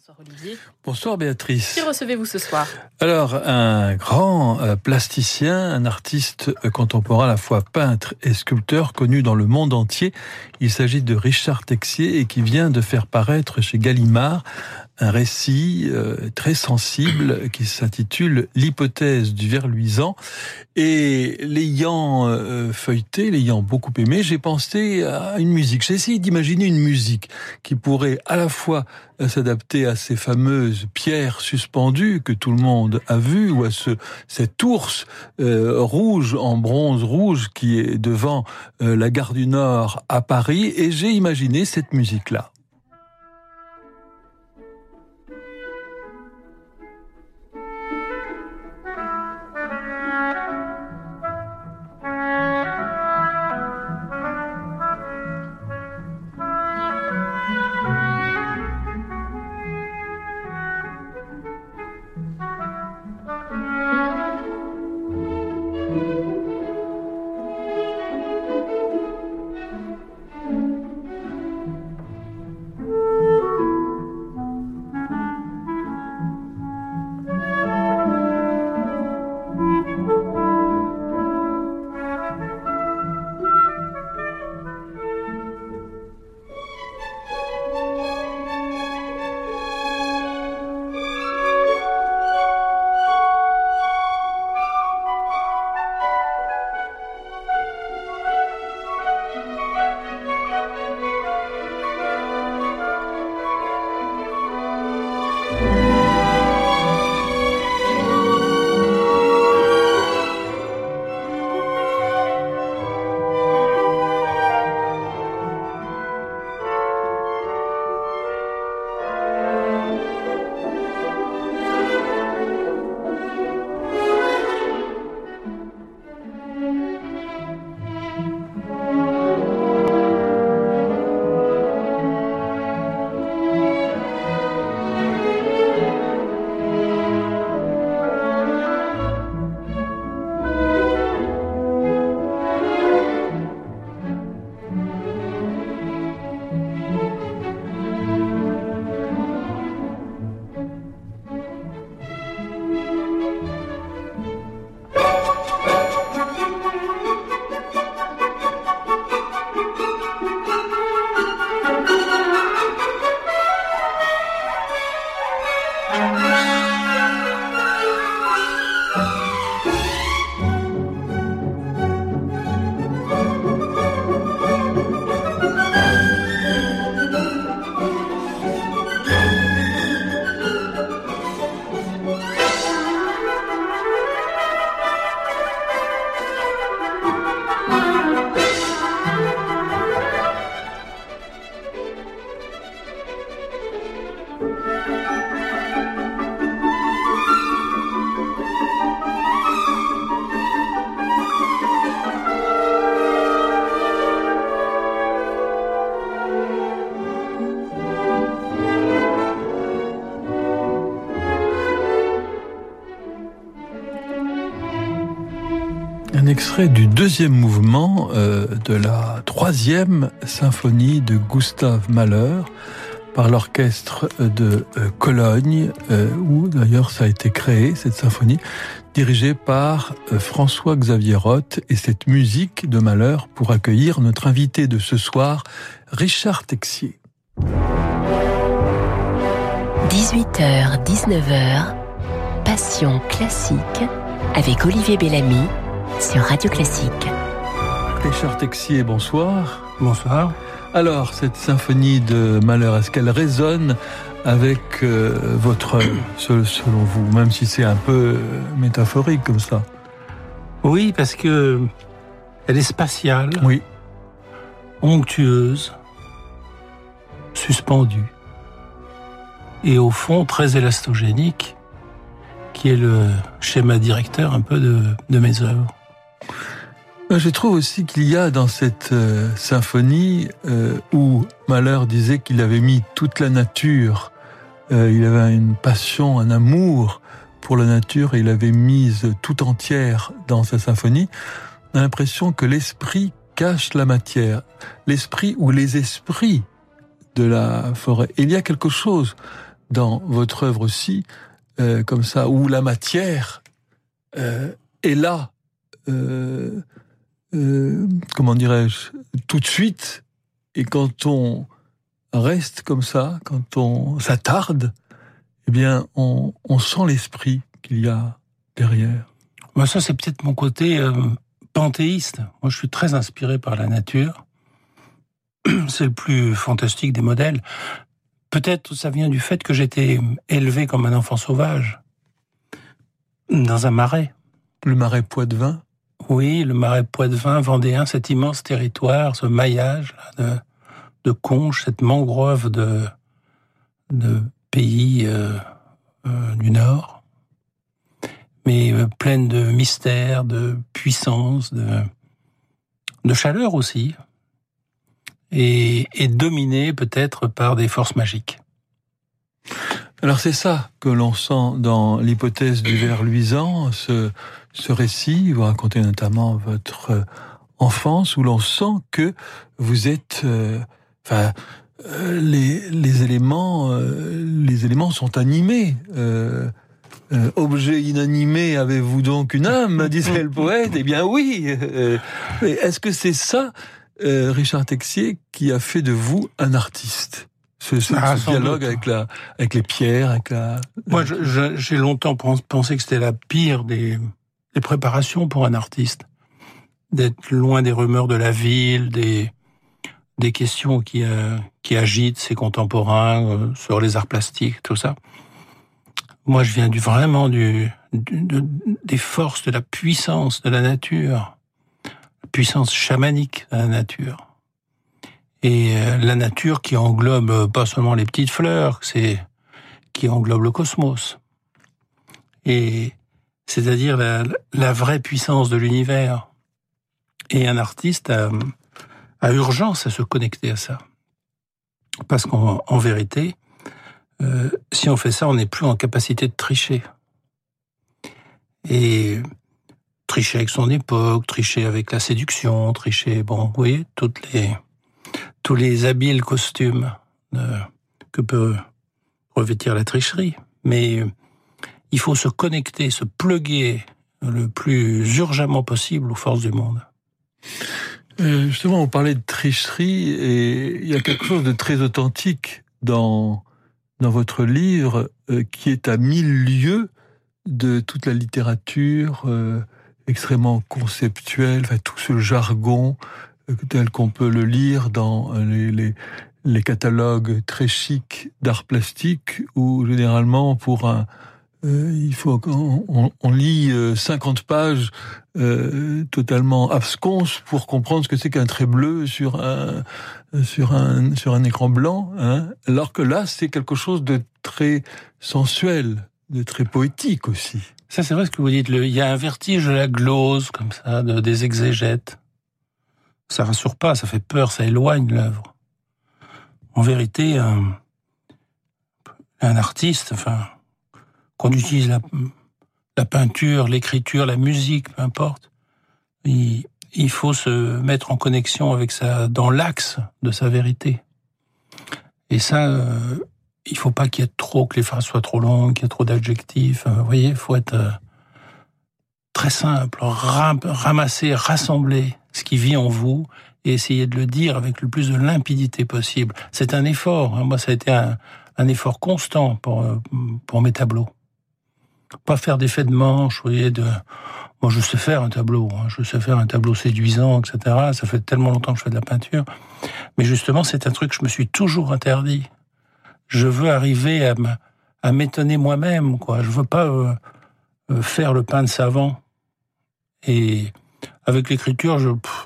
Bonsoir Olivier. Bonsoir Béatrice. Qui recevez-vous ce soir? Alors, un grand euh, plasticien, un artiste euh, contemporain à la fois peintre et sculpteur connu dans le monde entier. Il s'agit de Richard Texier et qui vient de faire paraître chez Gallimard un récit euh, très sensible qui s'intitule L'hypothèse du ver luisant. Et l'ayant euh, feuilleté, l'ayant beaucoup aimé, j'ai pensé à une musique. J'ai essayé d'imaginer une musique qui pourrait à la fois euh, s'adapter à ces fameuses pierres suspendues que tout le monde a vues, ou à ce, cet ours rouge en bronze rouge qui est devant la gare du Nord à Paris. Et j'ai imaginé cette musique-là. Du deuxième mouvement euh, de la troisième symphonie de Gustave Mahler par l'orchestre de euh, Cologne, euh, où d'ailleurs ça a été créé, cette symphonie, dirigée par François-Xavier Roth, et cette musique de Mahler pour accueillir notre invité de ce soir, Richard Texier. 18h, 19h, Passion classique avec Olivier Bellamy sur Radio Classique. Richard Texier, bonsoir. Bonsoir. Alors, cette symphonie de Malheur, est-ce qu'elle résonne avec euh, votre selon vous, même si c'est un peu euh, métaphorique comme ça? Oui, parce que elle est spatiale. Oui. Onctueuse. Suspendue. Et au fond, très élastogénique, qui est le schéma directeur un peu de, de mes œuvres. Je trouve aussi qu'il y a dans cette euh, symphonie euh, où Mahler disait qu'il avait mis toute la nature, euh, il avait une passion, un amour pour la nature et il avait mise tout entière dans sa symphonie, on a l'impression que l'esprit cache la matière, l'esprit ou les esprits de la forêt. il y a quelque chose dans votre œuvre aussi, comme ça, où la matière est là, euh, euh, comment dirais-je, tout de suite, et quand on reste comme ça, quand on s'attarde, eh bien, on, on sent l'esprit qu'il y a derrière. Moi, ça, c'est peut-être mon côté euh, panthéiste. Moi, je suis très inspiré par la nature. C'est le plus fantastique des modèles. Peut-être ça vient du fait que j'étais élevé comme un enfant sauvage dans un marais. Le marais Poitevin Oui, le marais Poitevin, vendéen, cet immense territoire, ce maillage de, conches, cette mangrove de, pays euh, euh, du Nord, mais euh, pleine de mystère, de puissance, de, de chaleur aussi, et, et dominée peut-être par des forces magiques. Alors c'est ça que l'on sent dans l'hypothèse du ver luisant, ce, ce récit, vous racontez notamment votre enfance, où l'on sent que vous êtes... Euh, enfin, euh, les, les, éléments, euh, les éléments sont animés. Euh, euh objet inanimé, avez-vous donc une âme disait le poète? Eh bien oui. Est-ce que c'est ça, Richard Texier, qui a fait de vous un artiste? Ce, ce, ah, ce dialogue avec la, avec les pierres, avec la. Moi, j'ai longtemps pensé que c'était la pire des, des préparations pour un artiste, d'être loin des rumeurs de la ville, des questions qui euh, qui agitent ses contemporains euh, sur les arts plastiques, tout ça. Moi, je viens vraiment des forces de la puissance de la nature, puissance chamanique de la nature et euh, la nature qui englobe pas seulement les petites fleurs, c'est qui englobe le cosmos. Et c'est-à-dire la, vraie puissance de l'univers. Et un artiste a, urgence à se connecter à ça. Parce qu'en en vérité, euh, si on fait ça, on n'est plus en capacité de tricher. Et tricher avec son époque, tricher avec la séduction, tricher, bon, vous voyez, tous les habiles costumes euh, que peut revêtir la tricherie. Mais il faut se connecter, se pluguer le plus urgemment possible aux forces du monde. Euh, justement, on parlait de tricherie et il y a quelque chose de très authentique dans, dans votre livre euh, qui est à mille lieues de toute la littérature euh, extrêmement conceptuelle, enfin, tout ce jargon tel qu'on peut le lire dans les, les, les catalogues très chics d'art plastique, où généralement pour un euh, il faut qu'on on lit 50 euh, pages euh, totalement absconses pour comprendre ce que c'est qu'un trait bleu sur un sur un sur un écran blanc, hein, alors que là c'est quelque chose de très sensuel, de très poétique aussi. Ça c'est vrai ce que vous dites. Le, il y a un vertige de la glose comme ça, de, des exégètes ça rassure pas, ça fait peur, ça éloigne l'œuvre. En vérité, un, un, artiste, enfin, qu'on utilise la, peinture, l'écriture, la musique, peu importe, il, faut se mettre en connexion avec ça, dans l'axe de sa vérité. Et ça, euh, il faut pas qu'il y ait trop, que les phrases soient trop longues, qu'il y ait trop d'adjectifs. Vous voyez, il faut être euh, très simple, ramasser, rassembler ce qui vit en vous et essayer de le dire avec le plus de limpidité possible. C'est un effort. Hein. Moi, ça a été un, un effort constant pour, euh, pour mes tableaux. Pas faire d'effet de manche, vous voyez, de... Moi, je sais faire un tableau, hein. je sais faire un tableau séduisant, etc. Ça fait tellement longtemps que je fais de la peinture. Mais justement, c'est un truc que je me suis toujours interdit. Je veux arriver à, à m'étonner moi-même, quoi. Je veux pas euh, euh, faire le pain de savant. Et avec l'écriture,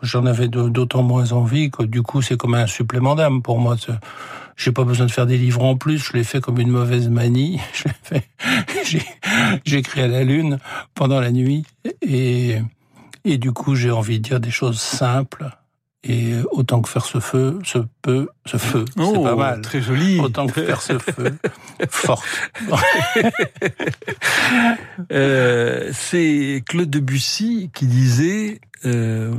j'en avais d'autant moins envie que du coup, c'est comme un supplément d'âme pour moi. J'ai pas besoin de faire des livres en plus, je l'ai fait comme une mauvaise manie. J'ai écrit à la lune pendant la nuit et, et du coup, j'ai envie de dire des choses simples et autant que faire ce feu, ce peu, ce feu, c'est pas oh, mal. Très joli. Autant que faire ce feu, forte. euh, c'est Claude Debussy qui disait, euh,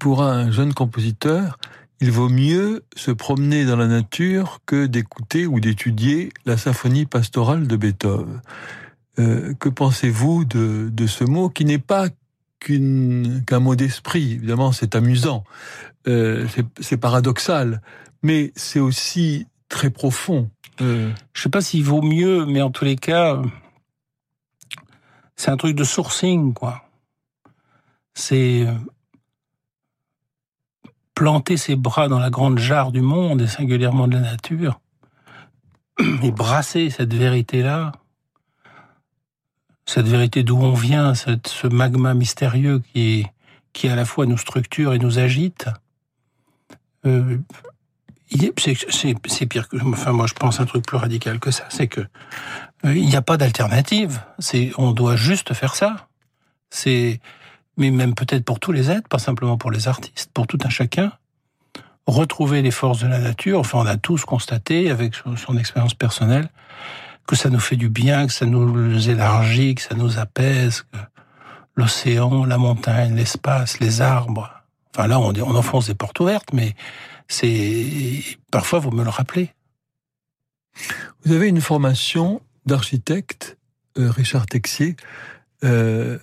pour un jeune compositeur, il vaut mieux se promener dans la nature que d'écouter ou d'étudier la symphonie pastorale de Beethoven. Euh, que pensez-vous de, ce mot qui n'est pas qu'un mot d'esprit Évidemment, c'est amusant, euh, c'est paradoxal, mais c'est aussi très profond. Euh... Je sais pas s'il vaut mieux, mais en tous les cas, c'est un truc de sourcing, quoi. C'est planter ses bras dans la grande jarre du monde et singulièrement de la nature et brasser cette vérité-là cette vérité d'où on vient, ce magma mystérieux qui, qui à la fois nous structure et nous agite, euh, c'est pire que. Enfin, moi, je pense un truc plus radical que ça. C'est que euh, il n'y a pas d'alternative. On doit juste faire ça. C'est mais même peut-être pour tous les êtres, pas simplement pour les artistes, pour tout un chacun, retrouver les forces de la nature. Enfin, on a tous constaté avec son expérience personnelle que ça nous fait du bien, que ça nous élargit, que ça nous apaise, que l'océan, la montagne, l'espace, les arbres. Enfin là, on, on enfonce des portes ouvertes, mais c'est parfois vous me le rappelez. Vous avez une formation d'architecte, euh, Richard Texier. Euh,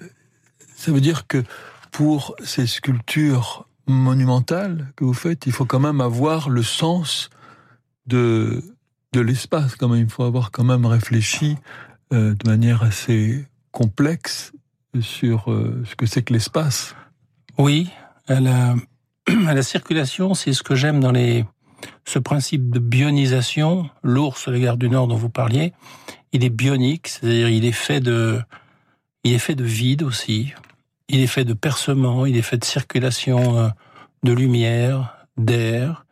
ça veut dire que pour ces sculptures monumentales que vous faites, il faut quand même avoir le sens de de l'espace. Quand il faut avoir quand même réfléchi euh, de manière assez complexe sur euh, ce que c'est que l'espace. Oui, à la, la circulation, c'est ce que j'aime dans les ce principe de bionisation. L'ours, la gare du Nord dont vous parliez, il est bionique, c'est-à-dire il est fait de il est fait de vide aussi. Il est fait de percement, il est fait de circulation euh, de lumière, d'air.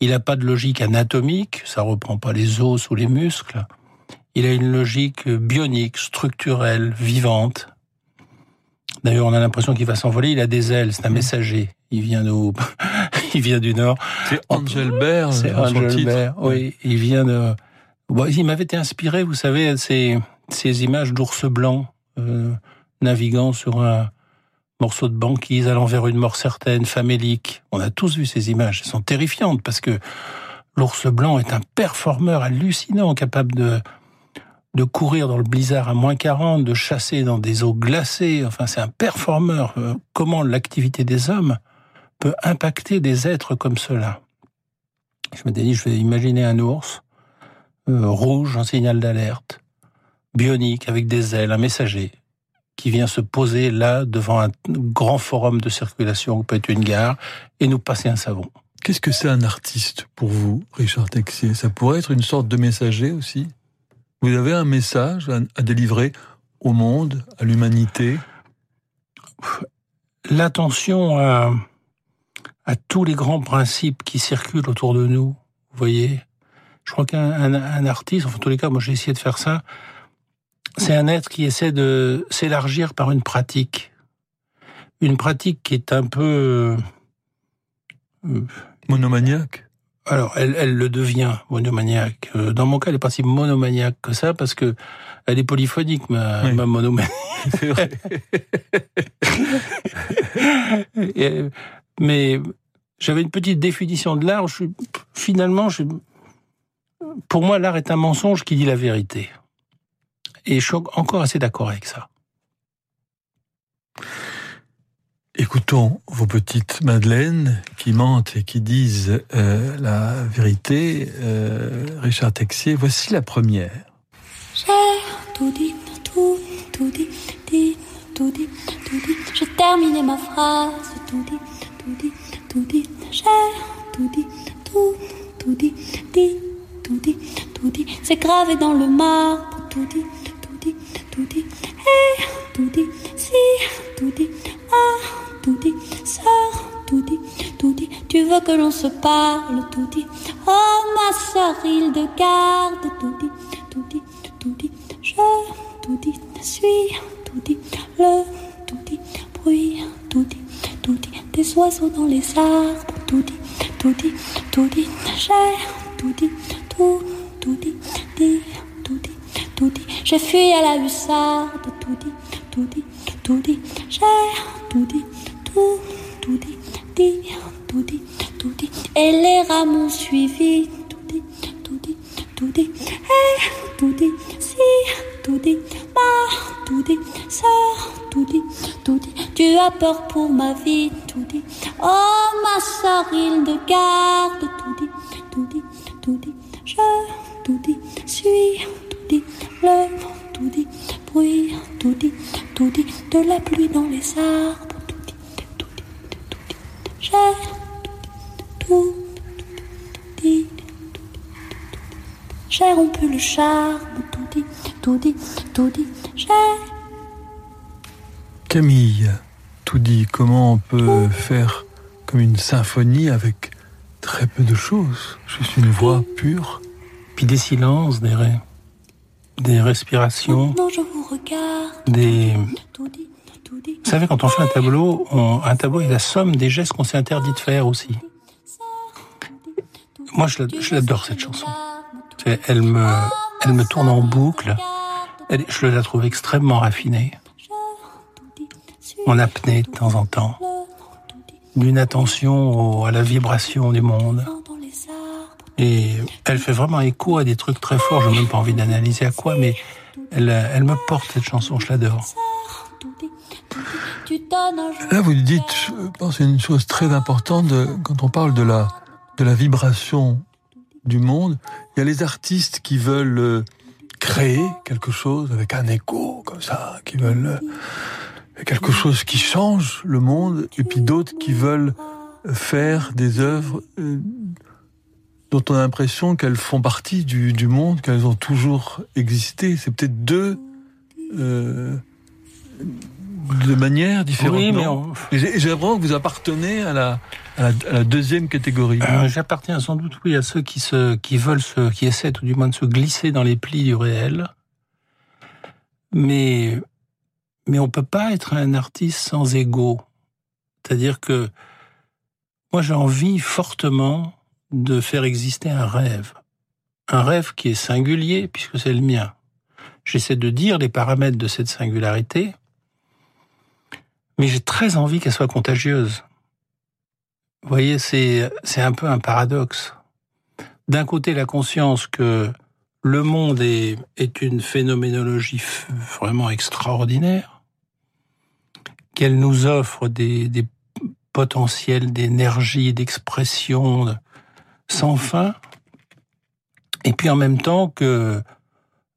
Il n'a pas de logique anatomique, ça reprend pas les os ou les muscles. Il a une logique bionique, structurelle, vivante. D'ailleurs, on a l'impression qu'il va s'envoler. Il a des ailes, c'est un messager. Il vient nous, il vient du nord. C'est Angel Bear. C'est Angel Bear. Oui, il vient de. il m'avait été inspiré, vous savez, ces ces images d'ours blanc euh, naviguant sur un morceaux de banquise allant vers une mort certaine, famélique. On a tous vu ces images. Elles sont terrifiantes parce que l'ours blanc est un performeur hallucinant, capable de, courir dans le blizzard à moins 40, de chasser dans des eaux glacées. Enfin, c'est un performeur. Euh, comment l'activité des hommes peut impacter des êtres comme cela? Je me dit, je vais imaginer un ours euh, rouge, un signal d'alerte, bionique, avec des ailes, un messager qui vient se poser là devant un grand forum de circulation, peut être une gare, et nous passer un savon. Qu'est-ce que c'est un artiste pour vous, Richard Texier? Ça pourrait être une sorte de messager aussi? Vous avez un message à, délivrer au monde, à l'humanité? L'attention à, à, tous les grands principes qui circulent autour de nous, vous voyez? Je crois qu'un artiste, en tous les cas, moi j'ai essayé de faire ça, c'est un être qui essaie de s'élargir par une pratique. Une pratique qui est un peu... Euh, monomaniaque alors, elle, elle le devient monomaniaque. Euh, dans mon cas, elle est pas si monomaniaque que ça parce que elle est polyphonique, ma, ma monomanie. mais j'avais une petite définition de l'art. Finalement, je, pour moi, l'art est un mensonge qui dit la vérité. Et je suis encore assez d'accord avec ça. Écoutons vos petites Madeleines qui mentent et qui disent euh, la vérité. Euh, Richard Texier, voici la première. J'ai tout dit, tout, tout dit, dit, tout dit, tout dit. J'ai terminé ma phrase, tout dit, tout dit, tout dit. J'ai tout dit, tout, tout dit, dit, tout dit, tout dit. C'est gravé dans le marbre, tout dit tout dit, eh, tout dit, si, tout dit, ah, tout dit, sœur, tout dit, tout dit, tu veux que l'on se parle, tout dit, oh ma sœur, il de garde, tout dit, tout dit, tout dit, je, tout dit, suis, tout dit, le, tout dit, bruit, tout dit, tout dit, des oiseaux dans les arbres, tout dit, tout dit, tout dit, j'ai, tout dit, tout, tout dit, dit, tout dit, j'ai fui à la hussarde, tout dit, tout dit, tout dit, j'ai tout dit, tout, tout dit, dit, tout dit, tout dit, et les rats m'ont suivi, tout dit, tout dit, tout dit, et tout dit, si, tout dit, ma, tout dit, ça, tout dit, tout dit, tu as peur pour ma vie, tout dit, oh ma soeur, il de garde, tout dit, tout dit, tout dit, je, tout dit, suis, tout dit, le, tout dit, bruit, tout dit, tout dit, de la pluie dans les arbres, tout dit, tout dit, tout dit, j'ai, tout dit, tout dit, j'ai rompu le charme, tout dit, tout dit, tout dit, j'ai. Camille, tout dit, comment on peut faire comme une symphonie avec très peu de choses Juste une voix pure Puis des silences, des, ré- des respirations, des... Vous savez, quand on fait un tableau, on- un tableau est la somme des gestes qu'on s'est interdit de faire aussi. Moi, je l'ad- je l'adore, cette chanson. Elle me, elle me tourne en boucle. Elle- je la trouve extrêmement raffinée, en apnée de temps en temps, d'une attention au- à la vibration du monde. Et elle fait vraiment écho à des trucs très forts. Je n'ai même pas envie d'analyser à quoi, mais elle, elle me porte cette chanson. Je l'adore. Là, vous dites, je pense, une chose très importante quand on parle de la, de la vibration du monde. Il y a les artistes qui veulent euh, créer quelque chose avec un écho, comme ça, qui veulent euh, quelque chose qui change le monde, et puis d'autres qui veulent faire des œuvres euh, dont on a l'impression qu'elles font partie du, du monde, qu'elles ont toujours existé. C'est peut-être deux euh, de manières différentes. Oui, mais on- J'ai l'impression que vous appartenez à la, à la, à la deuxième catégorie. Euh, J'appartiens sans doute oui à ceux qui se, qui veulent se, qui essaient tout du moins de se glisser dans les plis du réel. Mais, mais on peut pas être un artiste sans ego. C'est-à-dire que moi j'ai envie fortement de faire exister un rêve. Un rêve qui est singulier puisque c'est le mien. J'essaie de dire les paramètres de cette singularité, mais j'ai très envie qu'elle soit contagieuse. Vous voyez, c'est un peu un paradoxe. D'un côté, la conscience que le monde est, une phénoménologie vraiment extraordinaire, qu'elle nous offre des, des potentiels d'énergie, d'expression de- sans fin, et puis en même temps que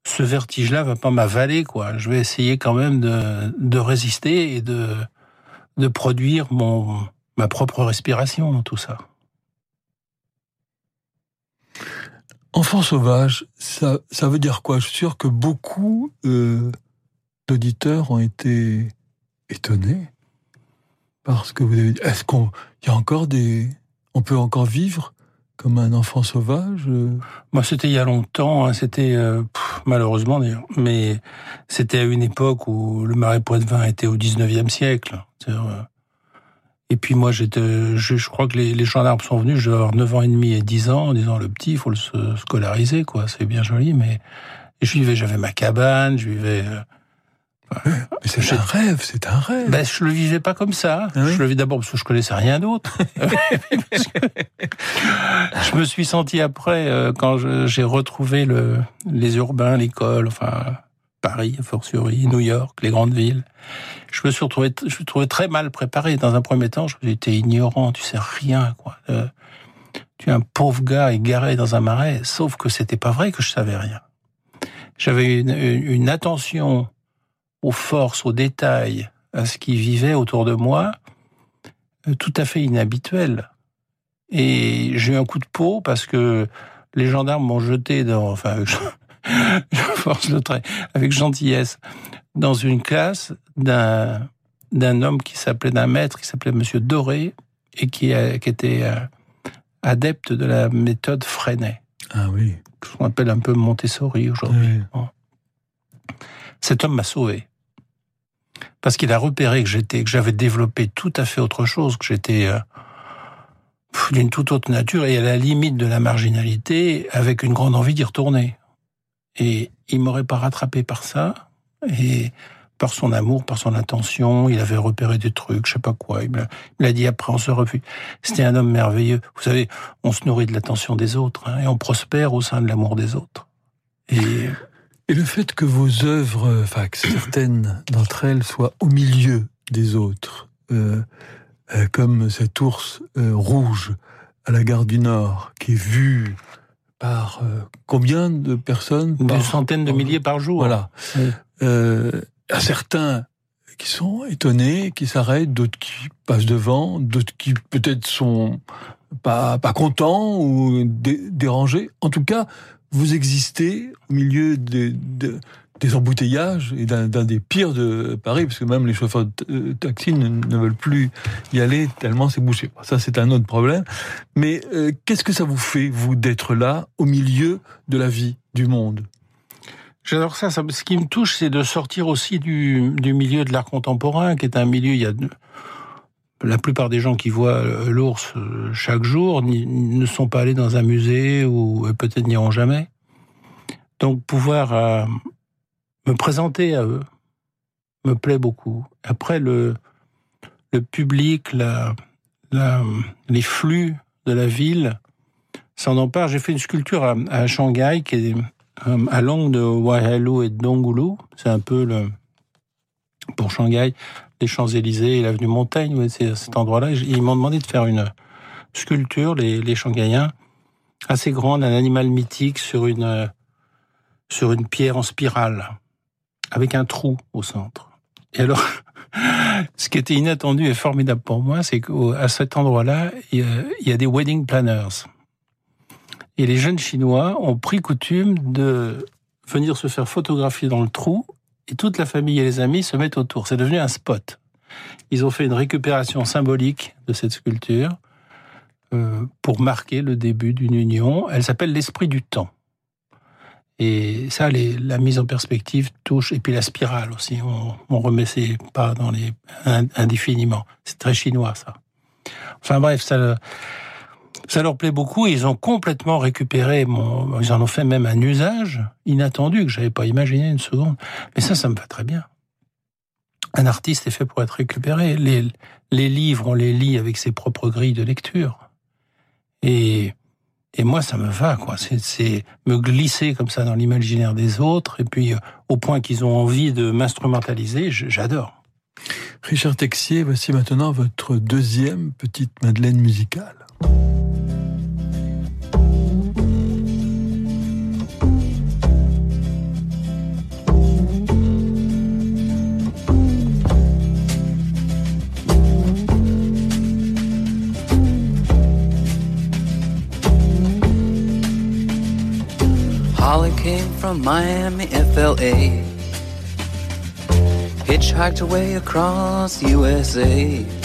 ce vertige-là va pas m'avaler, quoi. Je vais essayer quand même de, de résister et de, de produire mon, ma propre respiration dans tout ça. Enfant sauvage, ça, ça veut dire quoi? Je suis sûr que beaucoup euh, d'auditeurs ont été étonnés parce que vous avez dit. Est-ce qu'on, y a encore des, on peut encore vivre comme un enfant sauvage euh Moi, c'était il y a longtemps, hein, c'était euh, malheureusement d'ailleurs, mais c'était à une époque où le marais poitevin était au 19e siècle. Euh, Et puis moi, j'étais, je, je crois que les, gendarmes sont venus, je devais avoir 9 ans et demi et 10 ans, en disant le petit, il faut le se- scolariser, quoi. C'est bien joli, mais je vivais, j'avais ma cabane, je vivais. euh, c'est un rêve, c'est un rêve. Ben, je le vivais pas comme ça. Ah oui Je le vis d'abord parce que je connaissais rien d'autre. Je me suis senti après, euh, quand j'ai retrouvé le, les urbains, l'école, enfin, Paris, fortiori, New York, les grandes villes. Je me suis retrouvé, je me suis très mal préparé. Dans un premier temps, je me suis dit, ignorant, tu sais rien, quoi. Euh, tu es un pauvre gars égaré dans un marais, sauf que c'était pas vrai que je savais rien. J'avais une, une attention aux forces, aux détails, à ce qui vivait autour de moi, euh, tout à fait inhabituel. Et j'ai eu un coup de peau parce que les gendarmes m'ont jeté dans, enfin, avec, je force le trait, avec gentillesse, dans une classe d'un d'un homme qui s'appelait, d'un maître qui s'appelait Monsieur Doré et qui, qui était euh, adepte de la méthode Freinet, Ah oui. ce qu'on appelle un peu Montessori aujourd'hui. Oui. Cet homme m'a sauvé. Parce qu'il a repéré que j'étais, que j'avais développé tout à fait autre chose, que j'étais euh, d'une toute autre nature et à la limite de la marginalité, avec une grande envie d'y retourner. Et il m'aurait pas rattrapé par ça. Et par son amour, par son attention. Il avait repéré des trucs, je sais pas quoi. Il me l'a dit après, on se refuse. C'était un homme merveilleux. Vous savez, on se nourrit de l'attention des autres hein, et on prospère au sein de l'amour des autres. Et... et le fait que vos œuvres, enfin que certaines d'entre elles soient au milieu des autres, euh, euh, comme cet ours euh, rouge à la gare du Nord, qui est vu par euh, combien de personnes Des centaines de milliers par jour. Voilà. Oui. Euh, à certains qui sont étonnés, qui s'arrêtent, d'autres qui passent devant, d'autres qui peut-être sont pas, pas contents ou dé dérangés. En tout cas, vous existez au milieu de, de des embouteillages et d'un des pires de Paris, parce que même les chauffeurs de taxi ne, ne veulent plus y aller tellement c'est bouché. Ça, c'est un autre problème. Mais euh, qu'est-ce que ça vous fait, vous, d'être là, au milieu de la vie du monde? J'adore ça, ça. Ce qui me touche, c'est de sortir aussi du, du milieu de l'art contemporain, qui est un milieu, il y a la plupart des gens qui voient l'ours euh, chaque jour ne sont pas allés dans un musée ou peut-être n'iront jamais. Donc pouvoir euh, me présenter à eux me plaît beaucoup. Après, le, le public, les flux de la ville s'en emparent. J'ai fait une sculpture à, Shanghai qui est à l'angle de Waihalu et de Dongulu. C'est un peu le, pour Shanghai, les Champs-Élysées et l'avenue Montaigne, c'est cet endroit-là. Ils m'ont demandé de faire une sculpture, les, les Shanghaïens, assez grande, un animal mythique sur une, sur une pierre en spirale avec un trou au centre. Et alors, ce qui était inattendu et formidable pour moi, c'est qu'à cet endroit-là, il y a des wedding planners. Et les jeunes Chinois ont pris coutume de venir se faire photographier dans le trou et toute la famille et les amis se mettent autour. C'est devenu un spot. Ils ont fait une récupération symbolique de cette sculpture euh, pour marquer le début d'une union. Elle s'appelle l'esprit du temps. Et ça, les, la mise en perspective touche, et puis la spirale aussi, on, on remet ses pas dans les indéfiniment. C'est très chinois, ça. Enfin bref, ça, ça leur plaît beaucoup. Ils ont complètement récupéré mon, ils en ont fait même un usage inattendu que j'avais pas imaginé une seconde. Mais ça, ça me va très bien. Un artiste est fait pour être récupéré. Les, les livres, on les lit avec ses propres grilles de lecture. Et et moi, ça me va, quoi. C'est me glisser comme ça dans l'imaginaire des autres, et puis euh, au point qu'ils ont envie de m'instrumentaliser, j'adore. Richard Texier, voici maintenant votre deuxième petite Madeleine musicale. Holly came from Miami, FLA. Hitchhiked her way across USA.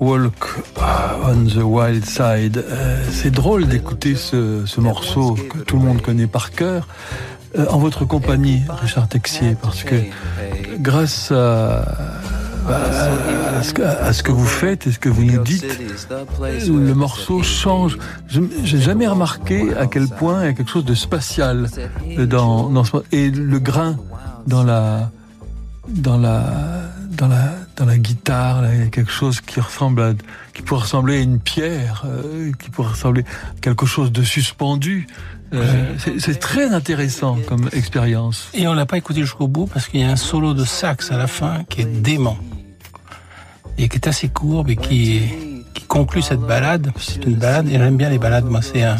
Walk on the Wild Side. Euh, c'est drôle d'écouter ce, ce, morceau que tout le monde connaît par cœur euh, en votre compagnie, Richard Texier, parce que grâce à, à, ce que, vous faites et ce que vous nous dites, le morceau change. Je n'ai jamais remarqué à quel point il y a quelque chose de spatial dans, dans ce et le grain dans la dans la dans la dans la guitare, là, il y a quelque chose qui ressemble à, qui pourrait ressembler à une pierre, euh, qui pourrait ressembler à quelque chose de suspendu. Euh, c'est- très intéressant comme expérience. Et on l'a pas écouté jusqu'au bout parce qu'il y a un solo de sax à la fin qui est dément. Et qui est assez courbe et qui, qui conclut cette balade. C'est une balade et j'aime bien les balades. Moi, c'est un,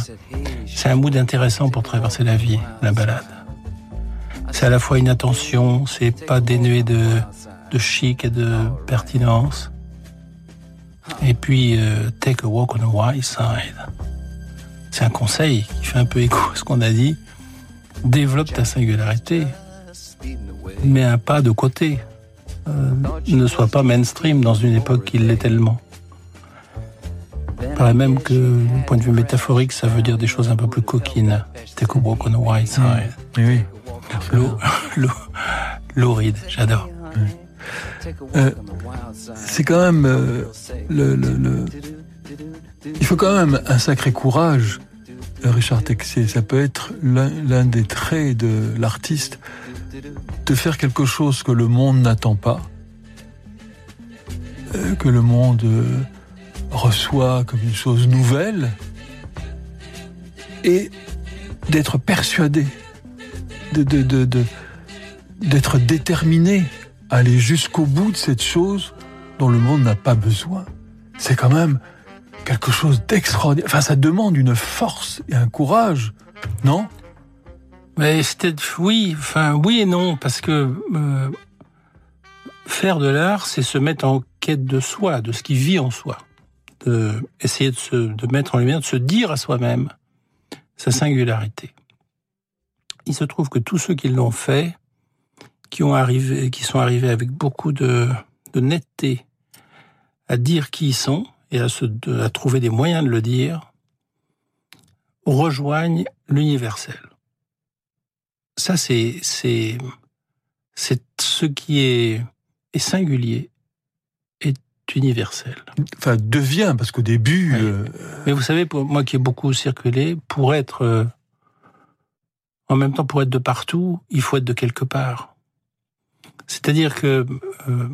c'est un mood intéressant pour traverser la vie, la balade. C'est à la fois une attention, c'est pas dénué de, de chic et de pertinence. Et puis, euh, take a walk on the white side. C'est un conseil qui fait un peu écho à ce qu'on a dit. Développe ta singularité, mais un pas de côté. Euh, ne sois pas mainstream dans une époque qui l'est tellement. Il paraît même que, du point de vue métaphorique, ça veut dire des choses un peu plus coquines. Take a walk on the white side. Oui, oui. L'eau, l'eau, l'eau ride, j'adore. Euh, c'est quand même euh, le, le- il faut quand même un sacré courage euh, Richard Texier. Ça peut être l'un des traits de l'artiste de faire quelque chose que le monde n'attend pas que le monde reçoit comme une chose nouvelle et d'être persuadé de d'être déterminé aller jusqu'au bout de cette chose dont le monde n'a pas besoin. C'est quand même quelque chose d'extraordinaire. Enfin, ça demande une force et un courage, non? Mais c'était oui, enfin oui et non, parce que euh, faire de l'art, c'est se mettre en quête de soi, de ce qui vit en soi, de essayer de se de mettre en lumière, de se dire à soi-même sa singularité. Il se trouve que tous ceux qui l'ont fait, qui ont arrivé, qui sont arrivés avec beaucoup de, de netteté à dire qui ils sont et à, se, de- à trouver des moyens de le dire, rejoignent l'universel ça c'est c'est c'est ce qui est, est singulier est universel. Enfin, devient, parce qu'au début, Oui. euh, Mais vous savez, pour moi qui ai beaucoup circulé, pour être euh, en même temps pour être de partout, il faut être de quelque part. C'est-à-dire que euh,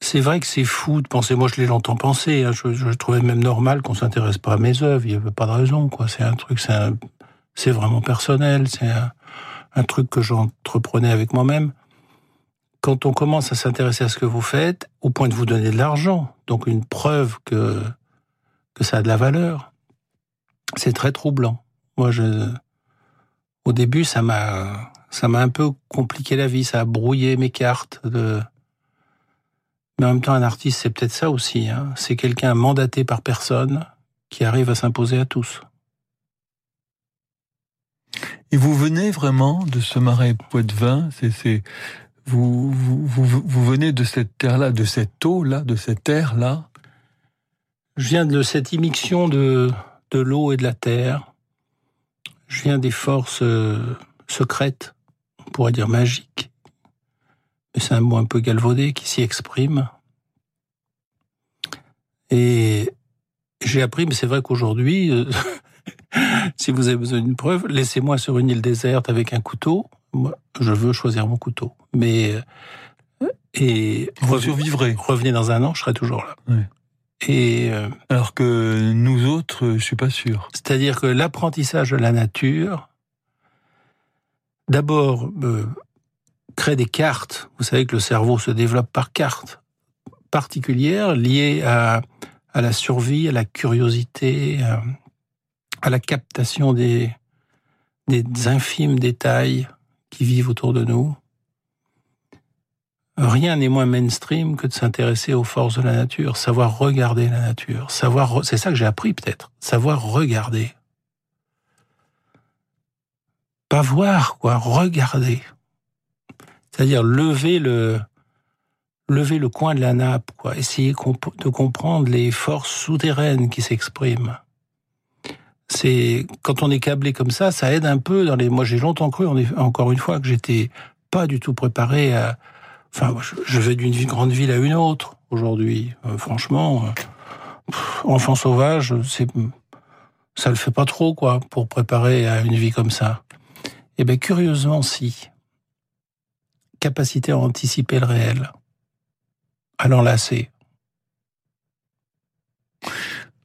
c'est vrai que c'est fou de penser. Moi, je l'ai longtemps pensé. hein, je, trouvais même normal qu'on s'intéresse pas à mes œuvres. Il y avait pas de raison. C'est un truc, c'est vraiment personnel. C'est un, truc que j'entreprenais avec moi-même. Quand on commence à s'intéresser à ce que vous faites, au point de vous donner de l'argent, donc une preuve que que ça a de la valeur, c'est très troublant. Moi, au début, ça m'a, ça m'a un peu compliqué la vie, ça a brouillé mes cartes. De... Mais en même temps, un artiste, c'est peut-être ça aussi. Hein. C'est quelqu'un mandaté par personne qui arrive à s'imposer à tous. et vous venez vraiment de ce marais Poitevin, c'est, vous, vous, vous, vous venez de cette terre-là, de cette eau-là, de cette terre-là. Je viens de cette immixtion de, de l'eau et de la terre. Je viens des forces euh, secrètes, on pourrait dire magiques. Mais c'est un mot un peu galvaudé qui s'y exprime. Et j'ai appris, mais c'est vrai qu'aujourd'hui, euh, si vous avez besoin d'une preuve, laissez-moi sur une île déserte avec un couteau. Moi, je veux choisir mon couteau. Mais euh, et Vous revenez- survivrez. revenez dans un an, je serai toujours là. Et euh, Alors que nous autres, je suis pas sûr. c'est-à-dire que l'apprentissage de la nature, d'abord, euh, crée des cartes. Vous savez que le cerveau se développe par cartes particulières liées à, la survie, à la curiosité, à, à la captation des, des infimes détails qui vivent autour de nous. Rien n'est moins mainstream que de s'intéresser aux forces de la nature, savoir regarder la nature, savoir, c'est ça que j'ai appris peut-être, savoir regarder. Pas voir, quoi, regarder. C'est-à-dire lever le, coin de la nappe, quoi, essayer de comprendre les forces souterraines qui s'expriment. C'est, quand on est câblé comme ça, ça aide un peu dans les, moi j'ai longtemps cru, encore une fois, que j'étais pas du tout préparé à, Enfin, je, vais d'une grande ville à une autre aujourd'hui. Euh, franchement, euh, enfant sauvage, c'est ça le fait pas trop quoi pour préparer à une vie comme ça. Eh bien, curieusement, si capacité à anticiper le réel, à l'enlacer.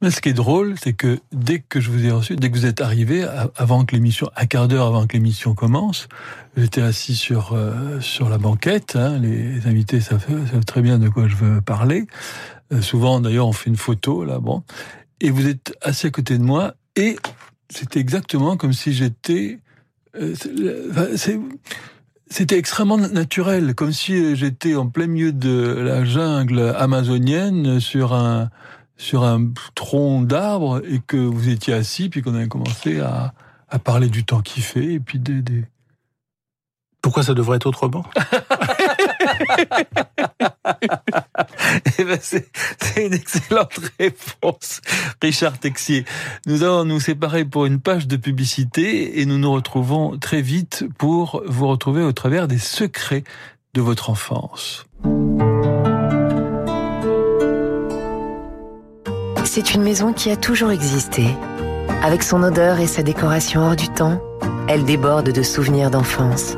Mais ce qui est drôle, c'est que dès que je vous ai reçu, dès que vous êtes arrivé, avant que l'émission, un quart d'heure avant que l'émission commence, j'étais assis sur euh, sur la banquette. Hein, les invités savent, très bien de quoi je veux parler. Euh, souvent, d'ailleurs, on fait une photo là, bon. Et vous êtes assis à côté de moi, et c'était exactement comme si j'étais. Euh, c'était extrêmement naturel, comme si j'étais en plein milieu de la jungle amazonienne sur un sur un tronc d'arbre et que vous étiez assis, puis qu'on avait commencé à, à, parler du temps qui fait, et puis des... Pourquoi ça devrait être autrement? Eh ben c'est une excellente réponse, Richard Texier. Nous allons nous séparer pour une page de publicité et nous nous retrouvons très vite pour vous retrouver au travers des secrets de votre enfance. C'est une maison qui a toujours existé. Avec son odeur et sa décoration hors du temps, elle déborde de souvenirs d'enfance.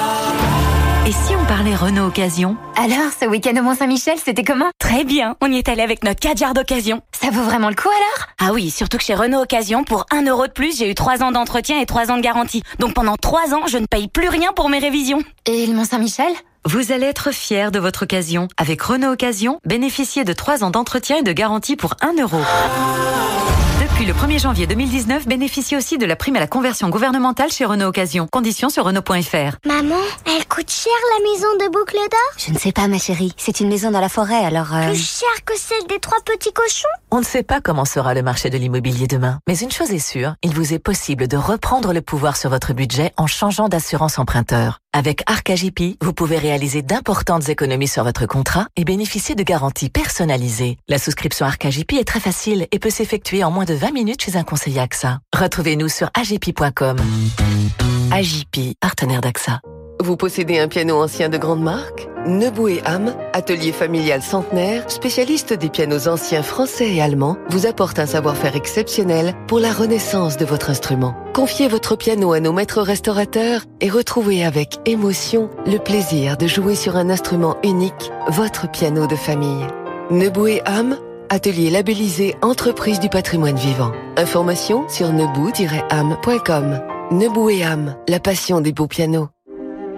et si on parlait Renault Occasion Alors, ce week-end au Mont-Saint-Michel, c'était comment? Très bien, on y est allé avec notre 4 d'occasion. Ça vaut vraiment le coup alors? Ah oui, surtout que chez Renault Occasion, pour 1 euro de plus, j'ai eu 3 ans d'entretien et 3 ans de garantie. Donc pendant 3 ans, je ne paye plus rien pour mes révisions. Et le Mont-Saint-Michel? Vous allez être fier de votre occasion. Avec Renault Occasion, bénéficiez de 3 ans d'entretien et de garantie pour 1 euro. Depuis le 1er janvier 2019, bénéficiez aussi de la prime à la conversion gouvernementale chez Renault Occasion. Conditions sur Renault.fr. Maman, elle coûte cher la maison de Boucle d'Or? Je ne sais pas ma chérie, c'est une maison dans la forêt alors... Euh... Plus cher que celle des trois petits cochons? On ne sait pas comment sera le marché de l'immobilier demain. Mais une chose est sûre, il vous est possible de reprendre le pouvoir sur votre budget en changeant d'assurance emprunteur. Avec Arcagipi, vous pouvez réaliser d'importantes économies sur votre contrat et bénéficier de garanties personnalisées. La souscription Arcagipi est très facile et peut s'effectuer en moins de 20 minutes chez un conseiller AXA. Retrouvez-nous sur agipi.com. Agipi, partenaire d'AXA. Vous possédez un piano ancien de grande marque? Nebou et Ham, atelier familial centenaire, spécialiste des pianos anciens français et allemands, vous apporte un savoir-faire exceptionnel pour la renaissance de votre instrument. Confiez votre piano à nos maîtres restaurateurs et retrouvez avec émotion le plaisir de jouer sur un instrument unique, votre piano de famille. Nebou et Ham, atelier labellisé Entreprise du patrimoine vivant. Information sur nebou-am.com. Nebou et Ham, la passion des beaux pianos.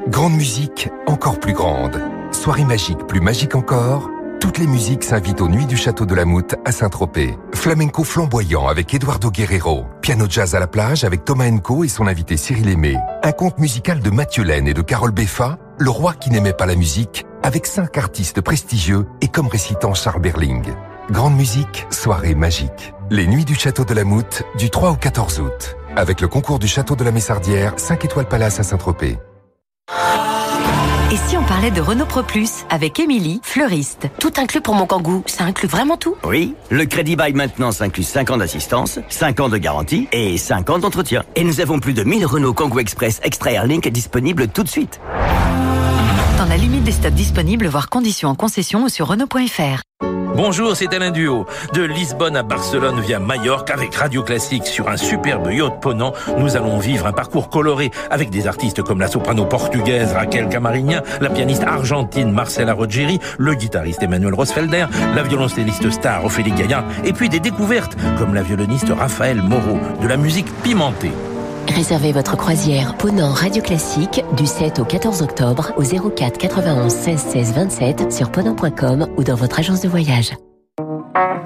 Grande musique, encore plus grande. Soirée magique, plus magique encore. Toutes les musiques s'invitent aux Nuits du Château de la Moute à Saint-Tropez. Flamenco flamboyant avec Eduardo Guerrero. Piano jazz à la plage avec Thomas Enco et son invité Cyril Aimé. Un conte musical de Mathieu Laine et de Carole Beffa. Le roi qui n'aimait pas la musique. Avec cinq artistes prestigieux et comme récitant Charles Berling. Grande musique, soirée magique. Les Nuits du Château de la Moute du 3 au 14 août. Avec le concours du Château de la Messardière, 5 étoiles Palace à Saint-Tropez. Et si on parlait de Renault Pro Plus avec Émilie, fleuriste? Tout inclus pour mon kangou, ça inclut vraiment tout Oui, le crédit bail maintenant inclut 5 ans d'assistance, 5 ans de garantie et 5 ans d'entretien. Et nous avons plus de 1000 Renault Kangoo Express Extra Airlink disponibles tout de suite. Dans la limite des stocks disponibles, voire conditions en concession ou sur Renault.fr. Bonjour, c'est Alain Duo. De Lisbonne à Barcelone via Majorque avec Radio Classique sur un superbe yacht ponant. Nous allons vivre un parcours coloré avec des artistes comme la soprano portugaise Raquel Camarinha, la pianiste argentine Marcela Rogeri, le guitariste Emmanuel Rosfelder, la violoncelliste star Ophélie Gaillard et puis des découvertes comme la violoniste Raphaël Moreau, de la musique pimentée. Réservez votre croisière Ponant Radio Classique du 7 au 14 octobre au 04 91 16 16 27 sur ponant.com ou dans votre agence de voyage.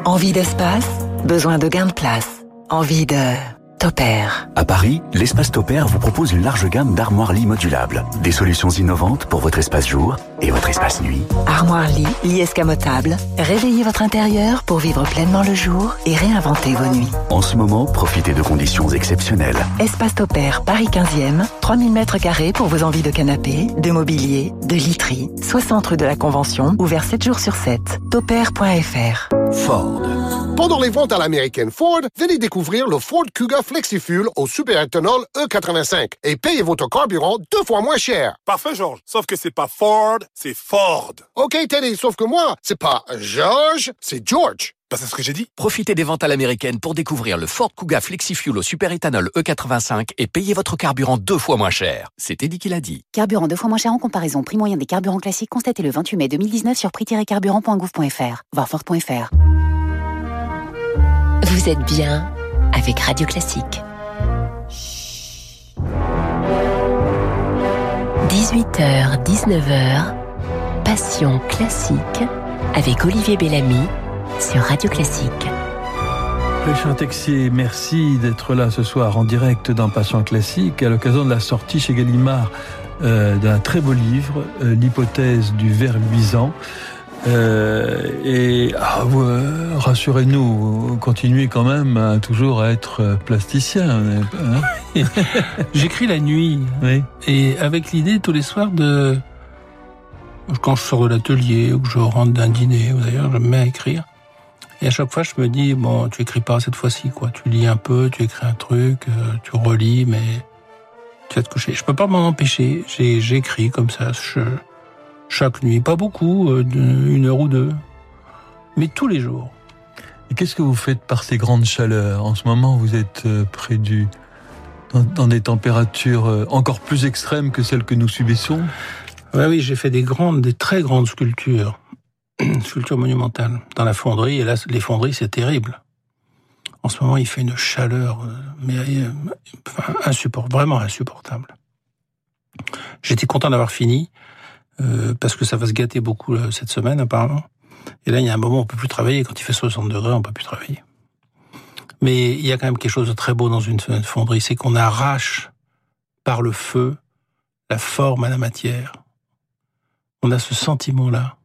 Envie d'espace Besoin de gain de place Envie de... Topair. À Paris, l'espace Topair vous propose une large gamme d'armoires lits modulables. Des solutions innovantes pour votre espace jour et votre espace nuit. Armoire lit, lit escamotable. Réveillez votre intérieur pour vivre pleinement le jour et réinventer vos nuits. En ce moment, profitez de conditions exceptionnelles. Espace Topair, Paris 15e, 3000 mètres carrés pour vos envies de canapé, de mobilier, de literie. 60 rue de la Convention, ouvert 7 jours sur 7. Topair.fr. Ford. Pendant les ventes à l'américaine Ford, venez découvrir le Ford Kuga FlexiFuel au superéthanol E85 et payez votre carburant deux fois moins cher. Parfait, George. Sauf que c'est pas Ford, c'est Ford. OK, Teddy, sauf que moi, c'est pas George, c'est George. Bah, c'est ce que j'ai dit. Profitez des ventes à l'américaine pour découvrir le Ford Kuga FlexiFuel au superéthanol E85 et payez votre carburant deux fois moins cher. C'était dit qu'il a dit. Carburant deux fois moins cher en comparaison. Prix moyen des carburants classiques constaté le 28 mai 2019 sur prix-carburant.gouv.fr. Voir Ford.fr. Vous êtes bien avec Radio Classique. 18h, 19h, Passion classique avec Olivier Bellamy sur Radio Classique. Richard Texier, merci d'être là ce soir en direct dans Passion Classique à l'occasion de la sortie chez Gallimard euh, d'un très beau livre, euh, L'hypothèse du ver luisant. Euh, et ah, rassurez-nous, continuez quand même à toujours être plasticien. Hein J'écris la nuit oui. et avec l'idée tous les soirs de quand je sors de l'atelier ou que je rentre d'un dîner, d'ailleurs je me mets à écrire. Et à chaque fois, je me dis bon, tu écris pas cette fois-ci, quoi. Tu lis un peu, tu écris un truc, euh, tu relis, mais tu vas te coucher. Je peux pas m'en empêcher. J'écris comme ça, chaque nuit, pas beaucoup, euh, une heure ou deux, mais tous les jours. Et qu'est-ce que vous faites par ces grandes chaleurs? En ce moment, vous êtes euh, près du dans, des températures encore plus extrêmes que celles que nous subissons? Oui, j'ai fait des grandes, des très grandes sculptures sculpture monumentale dans la fonderie. Et là, les fonderies, c'est terrible. En ce moment, il fait une chaleur, mais enfin, insupportable, vraiment insupportable. J'étais content d'avoir fini euh, parce que ça va se gâter beaucoup euh, cette semaine apparemment. Et là, il y a un moment où on peut plus travailler. Quand il fait 60 degrés, on peut plus travailler. Mais il y a quand même quelque chose de très beau dans une fonderie, c'est qu'on arrache par le feu la forme à la matière. On a ce sentiment-là.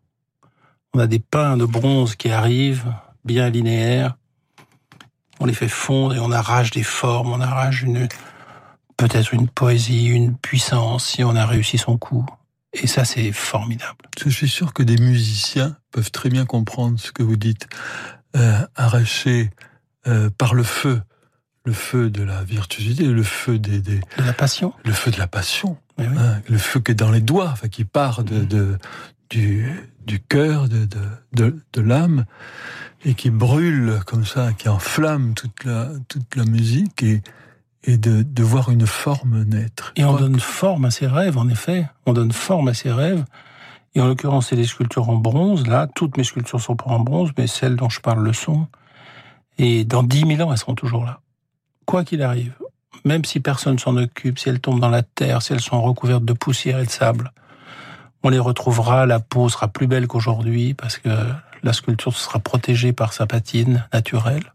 On a des pains de bronze qui arrivent, bien linéaires. On les fait fondre et on arrache des formes, on arrache une, peut-être une poésie, une puissance si on a réussi son coup. Et ça, c'est formidable. Je suis sûr que des musiciens peuvent très bien comprendre ce que vous dites. Euh, arracher euh, par le feu, le feu de la virtuosité, le feu des, des, de la passion, le feu de la passion, oui. hein, le feu qui est dans les doigts, enfin qui part de, de du du cœur, de de, de, de l'âme et qui brûle comme ça, qui enflamme toute la toute la musique et et de, de voir une forme naître. Et on donne forme à ses rêves, en effet. On donne forme à ses rêves. Et en l'occurrence, c'est des sculptures en bronze. Là, toutes mes sculptures sont pas en bronze, mais celles dont je parle le sont. Et dans dix mille ans, elles seront toujours là. Quoi qu'il arrive. Même si personne s'en occupe, si elles tombent dans la terre, si elles sont recouvertes de poussière et de sable, on les retrouvera, la peau sera plus belle qu'aujourd'hui parce que la sculpture sera protégée par sa patine naturelle.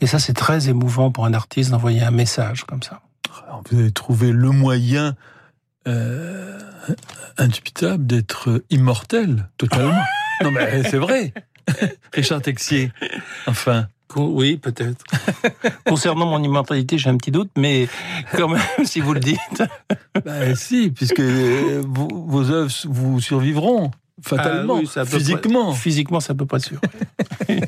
Et ça, c'est très émouvant pour un artiste d'envoyer un message comme ça. Vous avez trouvé le moyen euh, indubitable d'être immortel, totalement. non, mais c'est vrai. Richard Texier, enfin. Oui, peut-être. Concernant mon immortalité, j'ai un petit doute, mais quand même, si vous le dites. ben, si, puisque vos, vos œuvres vous survivront fatalement, ah oui, physiquement. Près, physiquement, c'est à peu près sûr.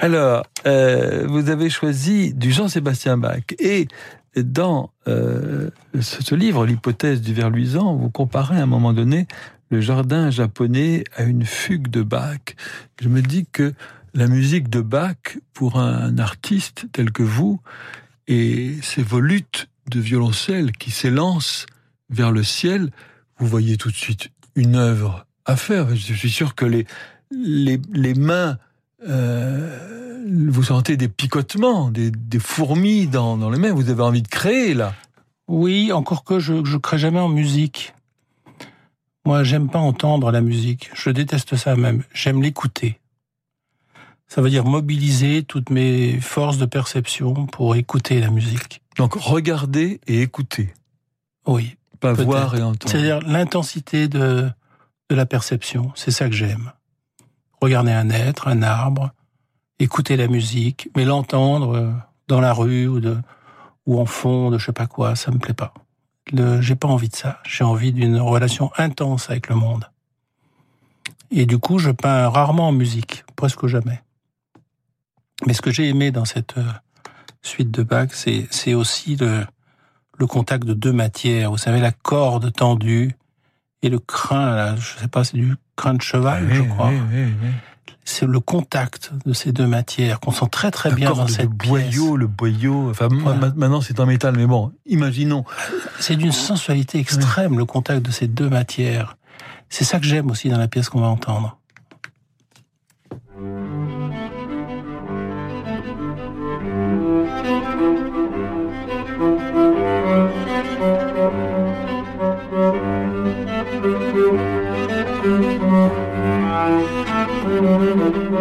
Alors, euh, vous avez choisi du Jean-Sébastien Bach et dans euh, ce, ce, livre, l'hypothèse du ver luisant, vous comparez à un moment donné le jardin japonais à une fugue de Bach. Je me dis que la musique de Bach, pour un artiste tel que vous, et ces volutes de violoncelle qui s'élancent vers le ciel, vous voyez tout de suite une œuvre à faire. Je suis sûr que les, les, les mains, euh, vous sentez des picotements, des, des fourmis dans, dans, les mains. Vous avez envie de créer là. Oui, encore que je ne crée jamais en musique. Moi, j'aime pas entendre la musique. Je déteste ça même. J'aime l'écouter. Ça veut dire mobiliser toutes mes forces de perception pour écouter la musique. Donc regarder et écouter. Oui. Pas voir et entendre. C'est-à-dire l'intensité de, de la perception. C'est ça que j'aime. Regarder un être, un arbre, écouter la musique, mais l'entendre dans la rue ou, de, ou en fond de je sais pas quoi, ça me plaît pas. J'ai pas envie de ça. J'ai envie d'une relation intense avec le monde. Et du coup, je peins rarement en musique, presque jamais. Mais ce que j'ai aimé dans cette euh, suite de Bach, c'est aussi le le contact de deux matières. Vous savez, la corde tendue et le crin. Là, je sais pas, c'est du crin de cheval, Oui, je crois. oui, oui, oui. C'est le contact de ces deux matières qu'on sent très très bien dans cette boyau, le boyau. Enfin, Voilà. maintenant c'est en métal, mais bon, imaginons. C'est d'une sensualité extrême, le contact de ces deux matières. C'est ça que j'aime aussi dans la pièce qu'on va entendre.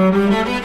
Le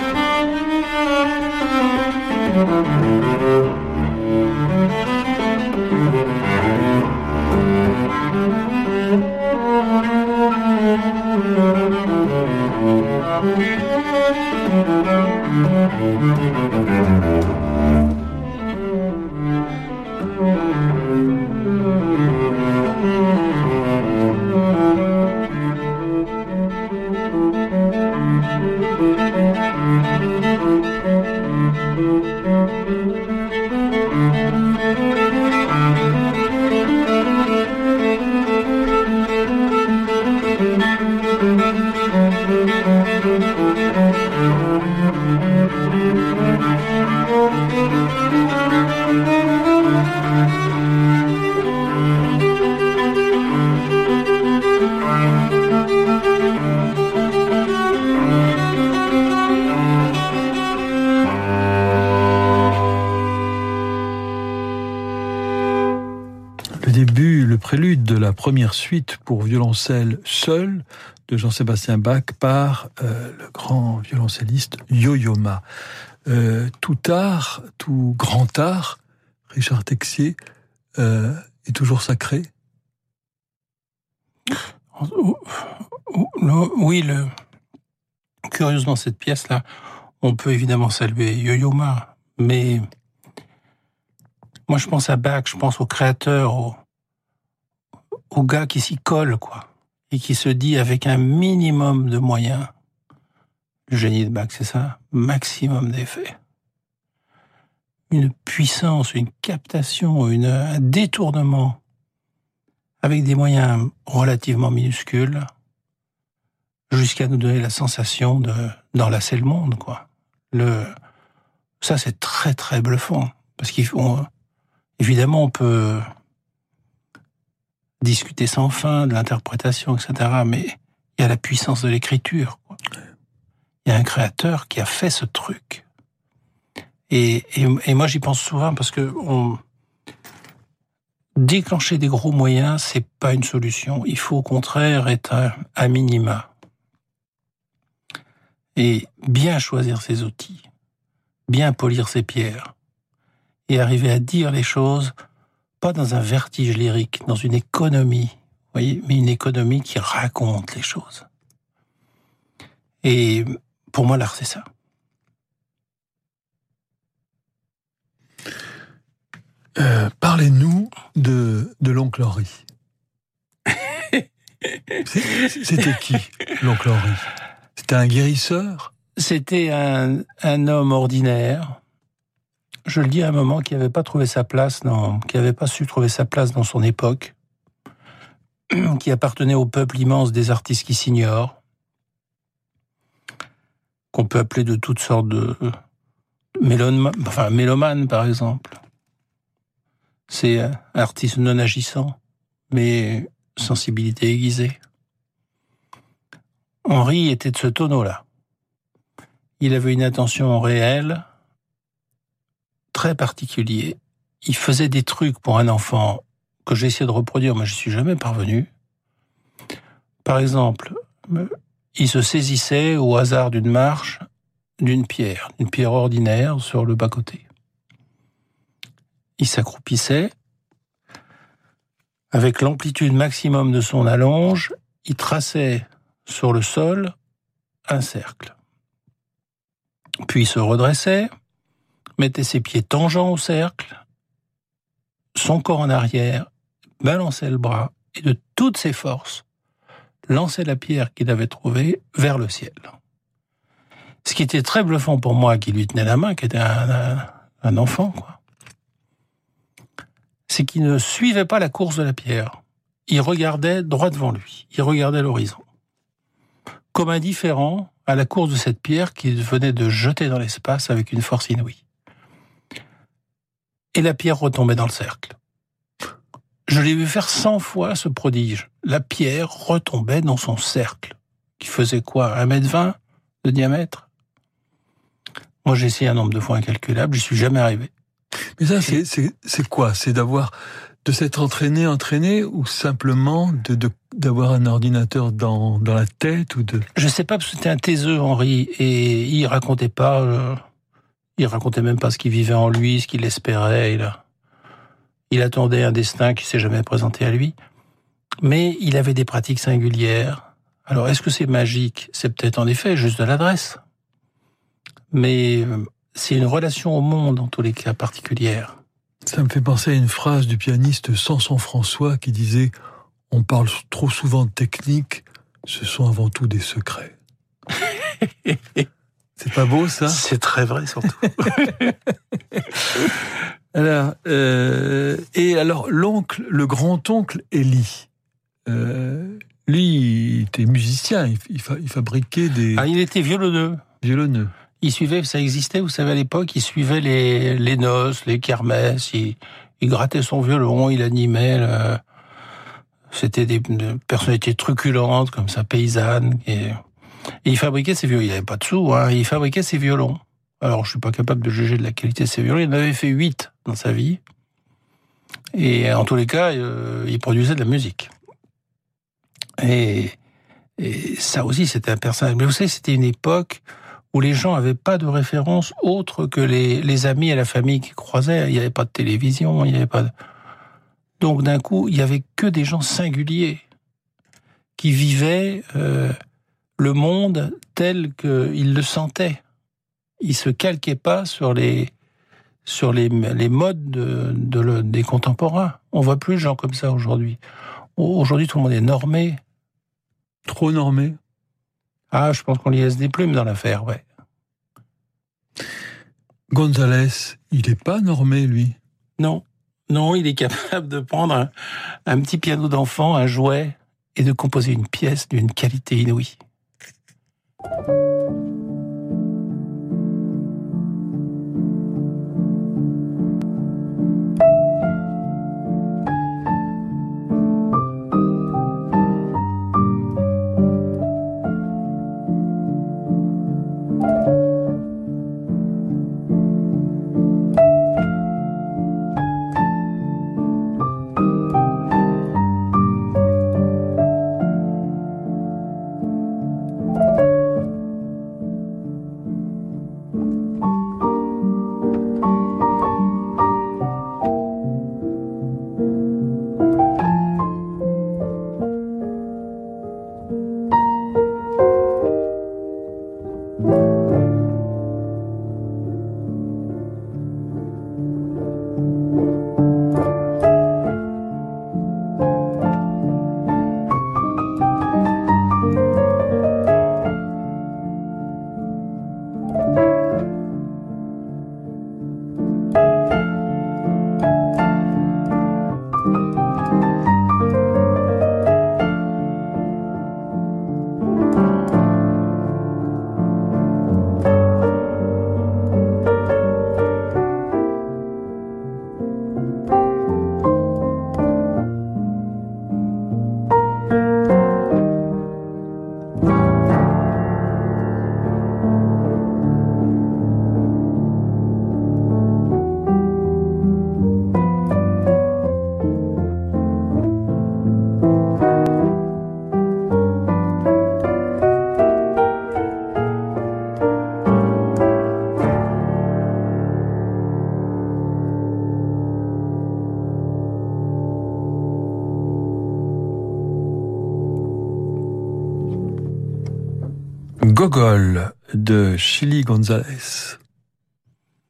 première suite pour violoncelle seul de Jean-Sébastien Bach par euh, le grand violoncelliste Yo-Yo Ma. Euh, tout art, tout grand art, Richard Texier, euh, est toujours sacré Le- Oui, le... curieusement, cette pièce-là, on peut évidemment saluer Yo-Yo Ma, mais moi, je pense à Bach, je pense au créateur, au, au gars qui s'y colle, quoi, et qui se dit avec un minimum de moyens, le génie de Bach, c'est ça, maximum d'effets. Une puissance, une captation, une, un détournement, avec des moyens relativement minuscules, jusqu'à nous donner la sensation de d'enlacer le monde, quoi. Le, ça, c'est très, très bluffant. Parce qu'il faut, évidemment, on peut discuter sans fin de l'interprétation, etc., mais il y a la puissance de l'écriture. Il y a un créateur qui a fait ce truc. Et, et, moi, j'y pense souvent parce que déclencher des gros moyens, c'est pas une solution. Il faut au contraire être à, à minima. Et bien choisir ses outils, bien polir ses pierres, et arriver à dire les choses, pas dans un vertige lyrique, dans une économie, voyez, mais une économie qui raconte les choses. Et pour moi, l'art, c'est ça. Euh, Parlez-nous de, de l'oncle Henri. C'était qui, l'oncle Henri? C'était un guérisseur? C'était un, un homme ordinaire, je le dis à un moment, qui n'avait pas trouvé sa place, dans, su trouver sa place dans son époque, qui appartenait au peuple immense des artistes qui s'ignorent, qu'on peut appeler de toutes sortes de mélomane, enfin mélomane par exemple. C'est artiste non agissant, mais sensibilité aiguisée. Henri était de ce tonneau-là. Il avait une attention réelle, très particulier. Il faisait des trucs pour un enfant que j'ai de reproduire, mais je suis jamais parvenu. Par exemple, il se saisissait au hasard d'une marche d'une pierre, une pierre ordinaire sur le bas-côté. Il s'accroupissait. Avec l'amplitude maximum de son allonge, il traçait sur le sol un cercle. Puis il se redressait, mettait ses pieds tangents au cercle, son corps en arrière, balançait le bras et de toutes ses forces lançait la pierre qu'il avait trouvée vers le ciel. Ce qui était très bluffant pour moi, qui lui tenait la main, qui était un, enfant, c'est qu'il ne suivait pas la course de la pierre. Il regardait droit devant lui. Il regardait l'horizon. Comme indifférent à la course de cette pierre qu'il venait de jeter dans l'espace avec une force inouïe. Et la pierre retombait dans le cercle. Je l'ai vu faire cent fois ce prodige. La pierre retombait dans son cercle, qui faisait quoi Un mètre vingt de diamètre? Moi, j'ai essayé un nombre de fois incalculable, je suis jamais arrivé. Mais ça, c'est quoi? C'est d'avoir de s'être entraîné, entraîné, ou simplement de d'avoir un ordinateur dans, dans la tête ou de? Je sais pas parce que c'était un taiseux Henri et il racontait pas, euh, il racontait même pas ce qu'il vivait en lui, ce qu'il espérait. Il, il attendait un destin qui s'est jamais présenté à lui, mais il avait des pratiques singulières. Alors est-ce que c'est magique? C'est peut-être en effet juste de l'adresse, mais euh, c'est une relation au monde, en tous les cas, particulière. Ça me fait penser à une phrase du pianiste Samson François qui disait On parle trop souvent de technique, ce sont avant tout des secrets. C'est pas beau ça? C'est très vrai surtout. alors, euh, et alors l'oncle, le grand-oncle Élie, euh, lui, il était musicien, il, il, fabriquait des... Ah, il était violonneux. Violonneux il suivait, ça existait, vous savez, à l'époque, il suivait les, les noces, les kermesses, il, il grattait son violon, il animait. C'était des, personnalités truculentes, comme ça, paysannes. Et, il fabriquait ses violons. Il n'avait pas de sous, hein, il fabriquait ses violons. Alors, je suis pas capable de juger de la qualité de ses violons. Il en avait fait huit dans sa vie. Et en tous les cas, euh, il produisait de la musique. Et, ça aussi, c'était un personnage. Mais vous savez, c'était une époque où les gens n'avaient pas de référence autre que les, les, amis et la famille qui croisaient. Il n'y avait pas de télévision, il n'y avait pas. Donc d'un coup, il y avait que des gens singuliers qui vivaient euh, le monde tel qu'ils le sentaient. Ils se calquaient pas sur les sur les, les modes de, de des contemporains. On voit plus de gens comme ça aujourd'hui. Aujourd'hui, tout le monde est normé. Trop normé ah, je pense qu'on lui laisse des plumes dans l'affaire, ouais. Gonzalez, il n'est pas normé, lui. Non. Non, il est capable de prendre un petit piano d'enfant, un jouet, et de composer une pièce d'une qualité inouïe. you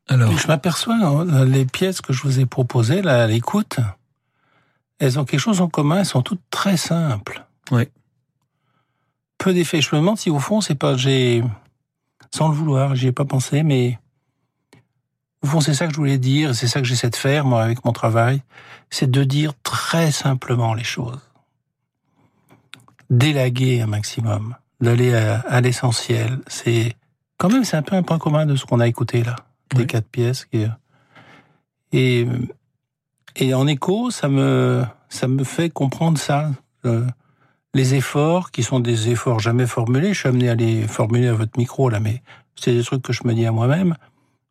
Alors, je m'aperçois hein, les pièces que je vous ai proposées là à l'écoute, elles ont quelque chose en commun. Elles sont toutes très simples. Oui. Peu d'effets. Je me demande si au fond c'est pas j'ai sans le vouloir, j'y ai pas pensé, mais au fond c'est ça que je voulais dire. C'est ça que j'essaie de faire moi avec mon travail, c'est de dire très simplement les choses, d'élaguer un maximum, d'aller à, l'essentiel. C'est quand même c'est un peu un point commun de ce qu'on a écouté là, des quatre pièces. Et et en écho, ça me ça me fait comprendre ça. Euh, les efforts, qui sont des efforts jamais formulés, je suis amené à les formuler à votre micro là, mais c'est des trucs que je me dis à moi-même.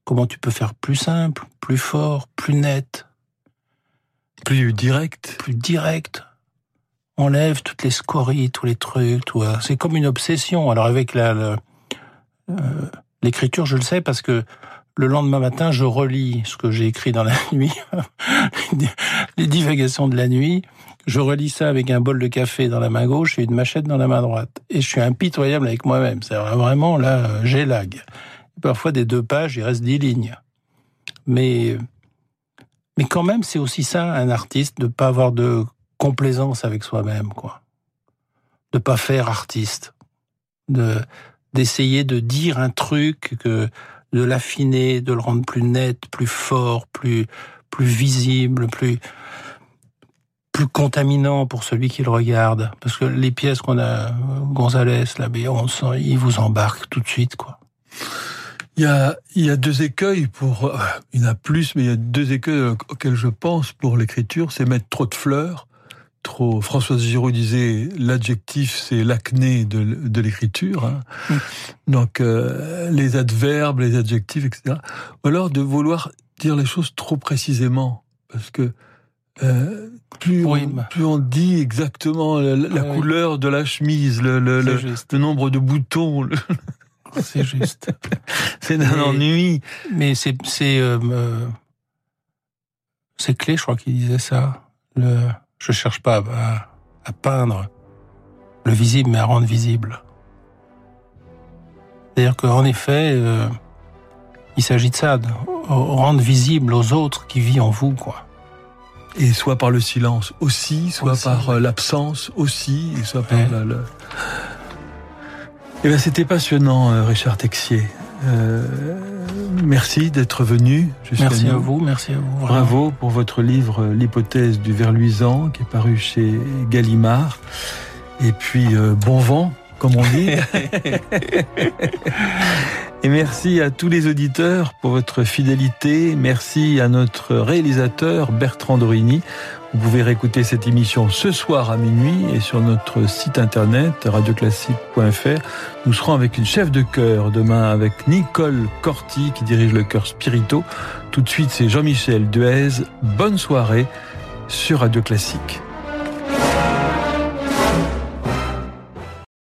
Comment tu peux faire plus simple, plus fort, plus net, plus direct, plus direct. Enlève toutes les scories, tous les trucs, tout. C'est comme une obsession. Alors avec la, euh, l'écriture, je le sais parce que le lendemain matin, je relis ce que j'ai écrit dans la nuit, les divagations de la nuit. Je relis ça avec un bol de café dans la main gauche et une machette dans la main droite. Et je suis impitoyable avec moi-même. C'est vraiment là, j'ai lag. Parfois, des deux pages, il reste dix lignes. Mais, mais quand même, c'est aussi ça, un artiste, de pas avoir de complaisance avec soi-même, quoi. De pas faire artiste. De, d'essayer de dire un truc de l'affiner, de le rendre plus net, plus fort, plus, plus visible, plus, plus contaminant pour celui qui le regarde. Parce que les pièces qu'on a, Gonzalez, là, on sent, il vous embarque tout de suite, quoi. Il y a, il y a deux écueils pour, euh, il y en a plus, mais il y a deux écueils auxquels je pense pour l'écriture, c'est mettre trop de fleurs. Trop, Françoise Giraud disait l'adjectif c'est l'acné de, de l'écriture, hein. Donc euh, les adverbes, les adjectifs, etc. Ou alors de vouloir dire les choses trop précisément, parce que euh, plus, on, plus on dit exactement la, couleur de la chemise, le, le, le, nombre de boutons. C'est juste. c'est un ennui. Mais c'est c'est euh, c'est clé, je crois qu'il disait ça. Le, je cherche pas à, à, peindre le visible, mais à rendre visible. C'est-à-dire qu'en effet, euh, il s'agit de ça, de rendre visible aux autres qui vit en vous, quoi. Et soit par le silence aussi, soit par euh, l'absence aussi, et soit par le... Eh ben, c'était passionnant, euh, Richard Texier. Euh, merci d'être venu. Merci à vous, merci à vous. Bravo pour votre livre L'hypothèse du ver luisant qui est paru chez Gallimard. Et puis bon vent, comme on dit. Et merci à tous les auditeurs pour votre fidélité. Merci à notre réalisateur Bertrand Dorini. Vous pouvez réécouter cette émission ce soir à minuit et sur notre site internet radioclassique.fr. Nous serons avec une chef de chœur demain avec Nicole Corti qui dirige le chœur Spirito. Tout de suite, c'est Jean-Michel Duez. Bonne soirée sur Radio Classique.